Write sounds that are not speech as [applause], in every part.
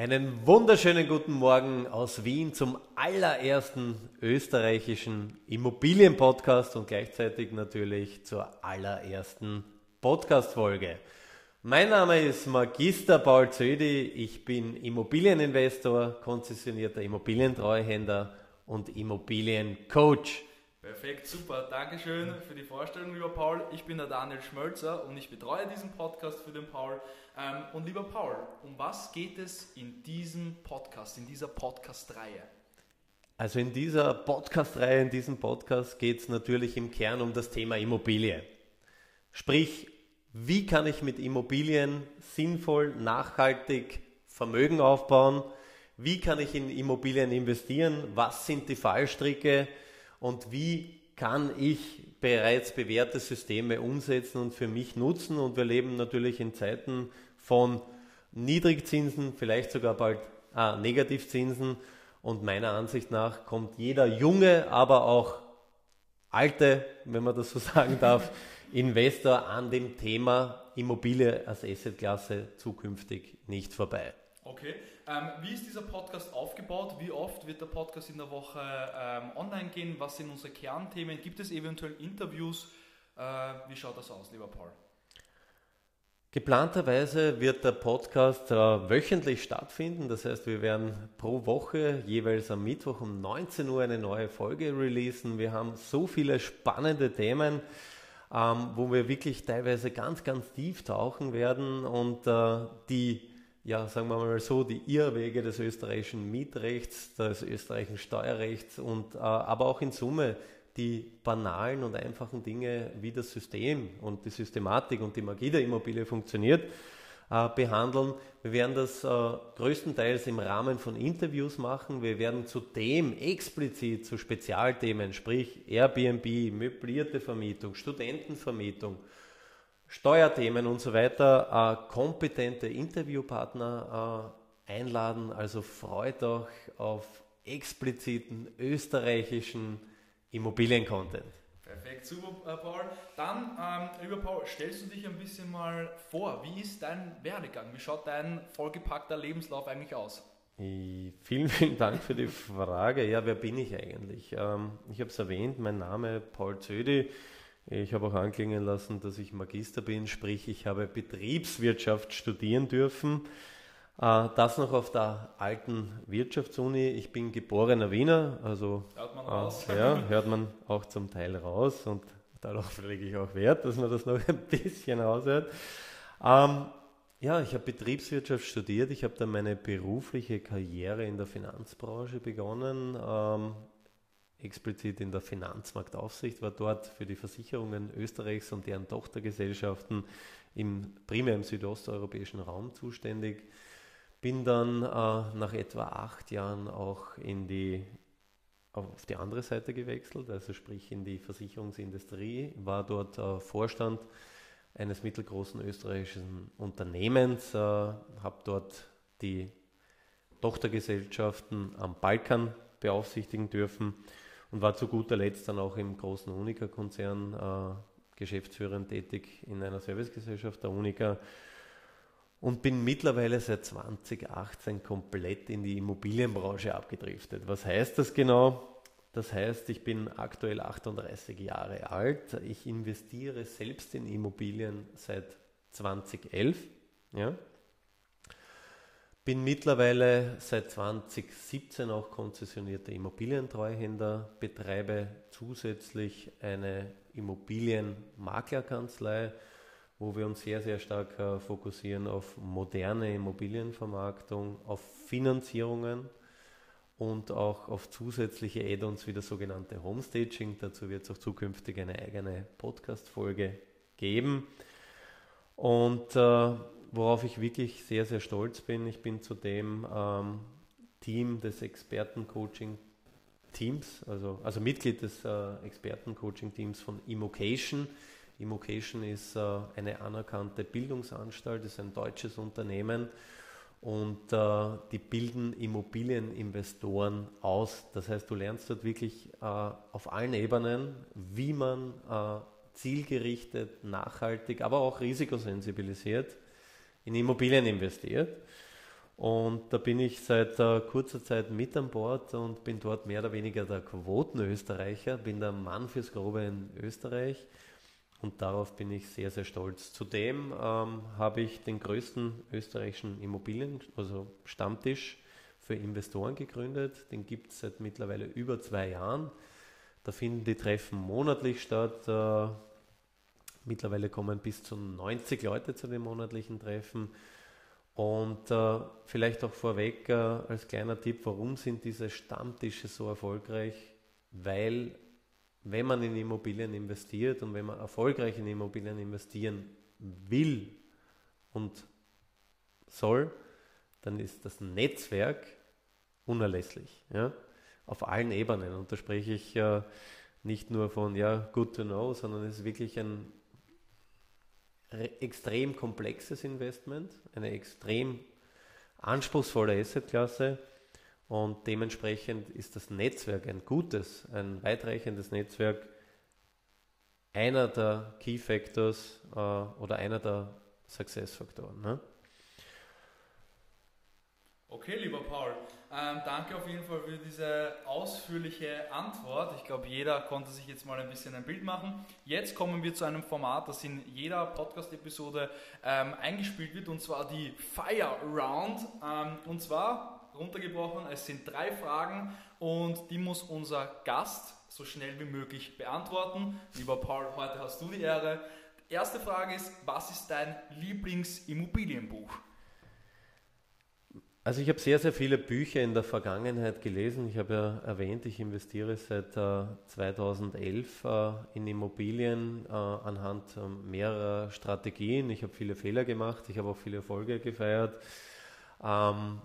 Einen wunderschönen guten Morgen aus Wien zum allerersten österreichischen Immobilienpodcast und gleichzeitig natürlich zur allerersten Podcast-Folge. Mein Name ist Magister Paul Zödi. Ich bin Immobilieninvestor, konzessionierter Immobilientreuhänder und Immobiliencoach. Perfekt, super. Dankeschön für die Vorstellung, lieber Paul. Ich bin der Daniel Schmölzer und ich betreue diesen Podcast für den Paul. Ähm, und lieber Paul, um was geht es in diesem Podcast, in dieser Podcast-Reihe? Also in dieser Podcast-Reihe, in diesem Podcast geht es natürlich im Kern um das Thema Immobilie. Sprich, wie kann ich mit Immobilien sinnvoll, nachhaltig Vermögen aufbauen? Wie kann ich in Immobilien investieren? Was sind die Fallstricke? Und wie kann ich bereits bewährte Systeme umsetzen und für mich nutzen? Und wir leben natürlich in Zeiten von Niedrigzinsen, vielleicht sogar bald ah, Negativzinsen. Und meiner Ansicht nach kommt jeder junge, aber auch alte, wenn man das so [laughs] sagen darf, Investor an dem Thema Immobilie als Assetklasse zukünftig nicht vorbei. Okay. Ähm, wie ist dieser Podcast aufgebaut? Wie oft wird der Podcast in der Woche ähm, online gehen? Was sind unsere Kernthemen? Gibt es eventuell Interviews? Äh, wie schaut das aus, lieber Paul? Geplanterweise wird der Podcast äh, wöchentlich stattfinden. Das heißt, wir werden pro Woche jeweils am Mittwoch um 19 Uhr eine neue Folge releasen. Wir haben so viele spannende Themen, ähm, wo wir wirklich teilweise ganz, ganz tief tauchen werden und äh, die, ja, sagen wir mal so, die Irrwege des österreichischen Mietrechts, des österreichischen Steuerrechts und äh, aber auch in Summe die banalen und einfachen Dinge, wie das System und die Systematik und die Magie der Immobilie funktioniert, äh, behandeln. Wir werden das äh, größtenteils im Rahmen von Interviews machen. Wir werden zudem explizit zu Spezialthemen, sprich Airbnb, möblierte Vermietung, Studentenvermietung, Steuerthemen und so weiter, äh, kompetente Interviewpartner äh, einladen. Also freut euch auf expliziten österreichischen Immobilien-Content. Perfekt, super, äh, Paul. Dann, ähm, lieber Paul, stellst du dich ein bisschen mal vor. Wie ist dein Werdegang? Wie schaut dein vollgepackter Lebenslauf eigentlich aus? Vielen, [laughs] vielen Dank für die Frage. Ja, wer bin ich eigentlich? Ähm, ich habe es erwähnt, mein Name Paul Zödi. Ich habe auch anklingen lassen, dass ich Magister bin, sprich ich habe Betriebswirtschaft studieren dürfen. Äh, das noch auf der alten Wirtschaftsuni. Ich bin geborener Wiener, also hört man, raus. Äh, [laughs] ja, hört man auch zum Teil raus und darauf lege ich auch Wert, dass man das noch [laughs] ein bisschen raushört. Ähm, ja, ich habe Betriebswirtschaft studiert. Ich habe dann meine berufliche Karriere in der Finanzbranche begonnen, ähm, explizit in der Finanzmarktaufsicht, war dort für die Versicherungen Österreichs und deren Tochtergesellschaften im, primär im südosteuropäischen Raum zuständig. Bin dann äh, nach etwa acht Jahren auch in die, auf die andere Seite gewechselt, also sprich in die Versicherungsindustrie, war dort äh, Vorstand eines mittelgroßen österreichischen Unternehmens, äh, habe dort die Tochtergesellschaften am Balkan beaufsichtigen dürfen und war zu guter Letzt dann auch im großen Unica-Konzern äh, geschäftsführend tätig in einer Servicegesellschaft der Unica und bin mittlerweile seit 2018 komplett in die Immobilienbranche abgedriftet. Was heißt das genau? Das heißt, ich bin aktuell 38 Jahre alt. Ich investiere selbst in Immobilien seit 2011. Ja. Bin mittlerweile seit 2017 auch konzessionierter Immobilientreuhänder, betreibe zusätzlich eine Immobilienmaklerkanzlei wo wir uns sehr, sehr stark äh, fokussieren auf moderne Immobilienvermarktung, auf Finanzierungen und auch auf zusätzliche Add-ons wie das sogenannte Homestaging. Dazu wird es auch zukünftig eine eigene Podcast-Folge geben. Und äh, worauf ich wirklich sehr, sehr stolz bin, ich bin zudem ähm, Team des Expertencoaching Teams, also, also Mitglied des äh, Experten-Coaching-Teams von Immocation. Immocation ist äh, eine anerkannte Bildungsanstalt, ist ein deutsches Unternehmen und äh, die bilden Immobilieninvestoren aus. Das heißt, du lernst dort wirklich äh, auf allen Ebenen, wie man äh, zielgerichtet, nachhaltig, aber auch risikosensibilisiert in Immobilien investiert. Und da bin ich seit äh, kurzer Zeit mit an Bord und bin dort mehr oder weniger der Quotenösterreicher, bin der Mann fürs Grobe in Österreich und darauf bin ich sehr, sehr stolz. Zudem ähm, habe ich den größten österreichischen Immobilien, also Stammtisch für Investoren gegründet. Den gibt es seit mittlerweile über zwei Jahren. Da finden die Treffen monatlich statt. Äh, mittlerweile kommen bis zu 90 Leute zu den monatlichen Treffen. Und äh, vielleicht auch vorweg äh, als kleiner Tipp, warum sind diese Stammtische so erfolgreich? Weil wenn man in Immobilien investiert und wenn man erfolgreich in Immobilien investieren will und soll, dann ist das Netzwerk unerlässlich. Ja? Auf allen Ebenen. Und da spreche ich äh, nicht nur von, ja, good to know, sondern es ist wirklich ein extrem komplexes Investment, eine extrem anspruchsvolle Assetklasse und dementsprechend ist das Netzwerk ein gutes, ein weitreichendes Netzwerk einer der Key Factors äh, oder einer der Success Faktoren. Ne? Okay, lieber Paul, ähm, danke auf jeden Fall für diese ausführliche Antwort. Ich glaube, jeder konnte sich jetzt mal ein bisschen ein Bild machen. Jetzt kommen wir zu einem Format, das in jeder Podcast-Episode ähm, eingespielt wird, und zwar die Fire Round. Ähm, und zwar runtergebrochen, es sind drei Fragen und die muss unser Gast so schnell wie möglich beantworten. Lieber Paul, heute hast du die Ehre. Erste Frage ist, was ist dein Lieblingsimmobilienbuch? Also ich habe sehr, sehr viele Bücher in der Vergangenheit gelesen. Ich habe ja erwähnt, ich investiere seit äh, 2011 äh, in Immobilien äh, anhand ähm, mehrerer Strategien. Ich habe viele Fehler gemacht, ich habe auch viele Erfolge gefeiert. Ähm,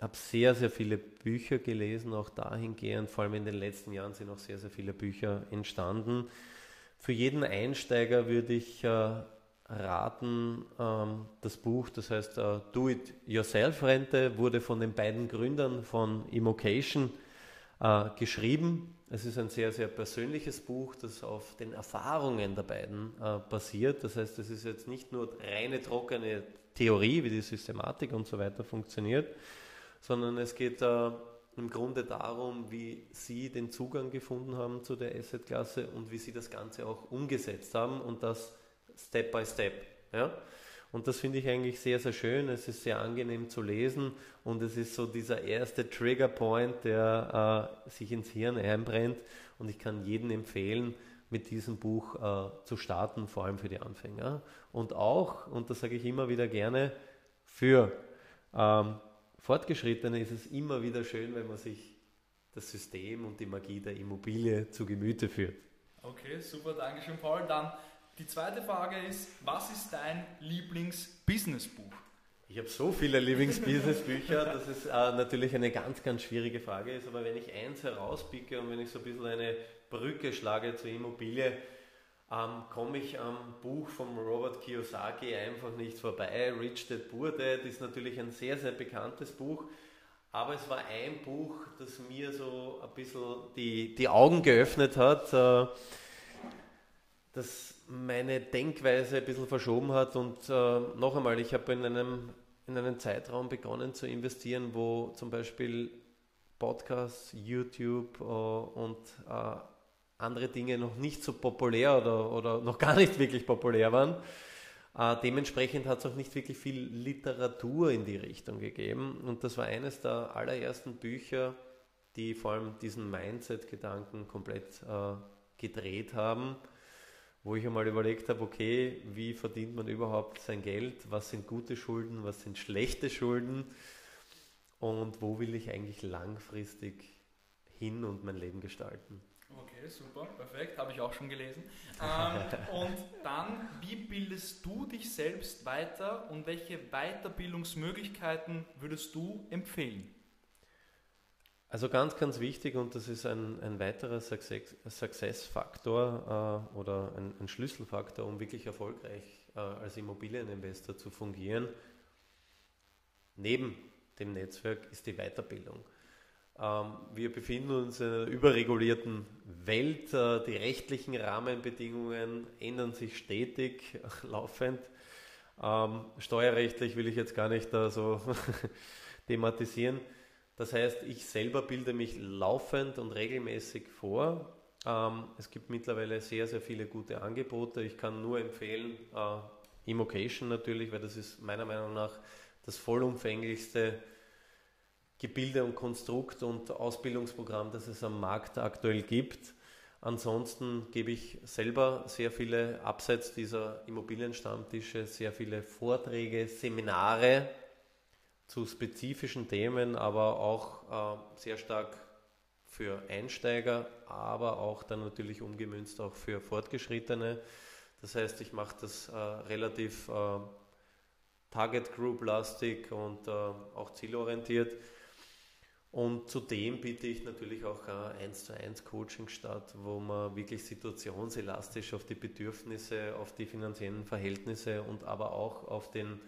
habe sehr, sehr viele Bücher gelesen, auch dahingehend. Vor allem in den letzten Jahren sind auch sehr, sehr viele Bücher entstanden. Für jeden Einsteiger würde ich äh, raten, ähm, das Buch, das heißt äh, Do It Yourself Rente, wurde von den beiden Gründern von Immocation äh, geschrieben. Es ist ein sehr, sehr persönliches Buch, das auf den Erfahrungen der beiden äh, basiert. Das heißt, es ist jetzt nicht nur reine trockene Theorie, wie die Systematik und so weiter funktioniert, sondern es geht äh, im Grunde darum, wie Sie den Zugang gefunden haben zu der Assetklasse und wie Sie das Ganze auch umgesetzt haben und das Step by Step. Ja? Und das finde ich eigentlich sehr, sehr schön. Es ist sehr angenehm zu lesen und es ist so dieser erste Trigger Point, der äh, sich ins Hirn einbrennt. Und ich kann jedem empfehlen, mit diesem Buch äh, zu starten, vor allem für die Anfänger. Und auch, und das sage ich immer wieder gerne, für ähm, Fortgeschrittene ist es immer wieder schön, wenn man sich das System und die Magie der Immobilie zu Gemüte führt. Okay, super, danke schön, Paul. Dann die zweite Frage ist, was ist dein Lieblings-Business-Buch? Ich habe so viele Lieblings-Business-Bücher, dass es äh, natürlich eine ganz, ganz schwierige Frage ist. Aber wenn ich eins herauspicke und wenn ich so ein bisschen eine Brücke schlage zur Immobilie, ähm, komme ich am Buch von Robert Kiyosaki einfach nicht vorbei. Rich Dad Poor Dad ist natürlich ein sehr, sehr bekanntes Buch. Aber es war ein Buch, das mir so ein bisschen die, die Augen geöffnet hat. Äh, das meine Denkweise ein bisschen verschoben hat. Und äh, noch einmal, ich habe in einem, in einem Zeitraum begonnen zu investieren, wo zum Beispiel Podcasts, YouTube äh, und äh, andere Dinge noch nicht so populär oder, oder noch gar nicht wirklich populär waren. Äh, dementsprechend hat es auch nicht wirklich viel Literatur in die Richtung gegeben. Und das war eines der allerersten Bücher, die vor allem diesen Mindset-Gedanken komplett äh, gedreht haben wo ich einmal überlegt habe, okay, wie verdient man überhaupt sein Geld, was sind gute Schulden, was sind schlechte Schulden und wo will ich eigentlich langfristig hin und mein Leben gestalten. Okay, super, perfekt, habe ich auch schon gelesen. Ähm, [laughs] und dann, wie bildest du dich selbst weiter und welche Weiterbildungsmöglichkeiten würdest du empfehlen? Also ganz, ganz wichtig und das ist ein, ein weiterer Success-Faktor äh, oder ein, ein, Schlüsselfaktor, um wirklich erfolgreich äh, als Immobilieninvestor zu fungieren. Neben dem Netzwerk ist die Weiterbildung. Ähm, wir befinden uns in einer überregulierten Welt. Äh, die rechtlichen Rahmenbedingungen ändern sich stetig, [laughs] laufend. Ähm, steuerrechtlich will ich jetzt gar nicht da so [laughs] thematisieren. Das heißt, ich selber bilde mich laufend und regelmäßig vor. Ähm, es gibt mittlerweile sehr, sehr viele gute Angebote. Ich kann nur empfehlen, äh, Immocation natürlich, weil das ist meiner Meinung nach das vollumfänglichste Gebilde und Konstrukt und Ausbildungsprogramm, das es am Markt aktuell gibt. Ansonsten gebe ich selber sehr viele, abseits dieser Immobilienstammtische, sehr viele Vorträge, Seminare zu spezifischen Themen, aber auch äh, sehr stark für Einsteiger, aber auch dann natürlich umgemünzt auch für Fortgeschrittene. Das heißt, ich mache das äh, relativ äh, Target Group lastig und äh, auch zielorientiert. Und zudem biete ich natürlich auch ein 1 zu 1 Coaching statt, wo man wirklich situationselastisch auf die Bedürfnisse, auf die finanziellen Verhältnisse und aber auch auf den,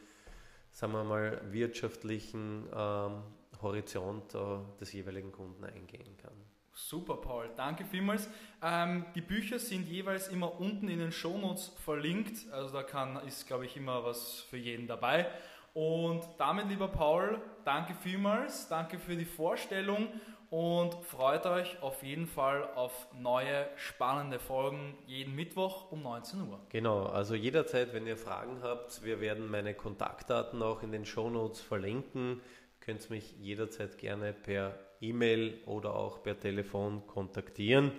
sagen wir mal, wirtschaftlichen ähm, Horizont äh, des jeweiligen Kunden eingehen kann. Super, Paul. Danke vielmals. Ähm, die Bücher sind jeweils immer unten in den Shownotes verlinkt. Also da kann, ist, glaube ich, immer was für jeden dabei. Und damit, lieber Paul, danke vielmals. Danke für die Vorstellung und freut euch auf jeden Fall auf neue spannende Folgen jeden Mittwoch um 19 Uhr. Genau, also jederzeit, wenn ihr Fragen habt, wir werden meine Kontaktdaten auch in den Shownotes verlinken. Ihr könnt mich jederzeit gerne per E-Mail oder auch per Telefon kontaktieren.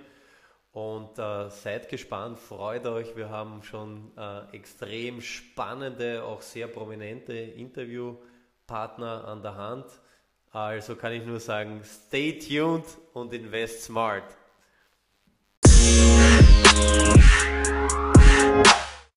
Und äh, seid gespannt, freut euch. Wir haben schon äh, extrem spannende, auch sehr prominente Interviewpartner an der Hand. Also kann ich nur sagen, stay tuned und invest smart.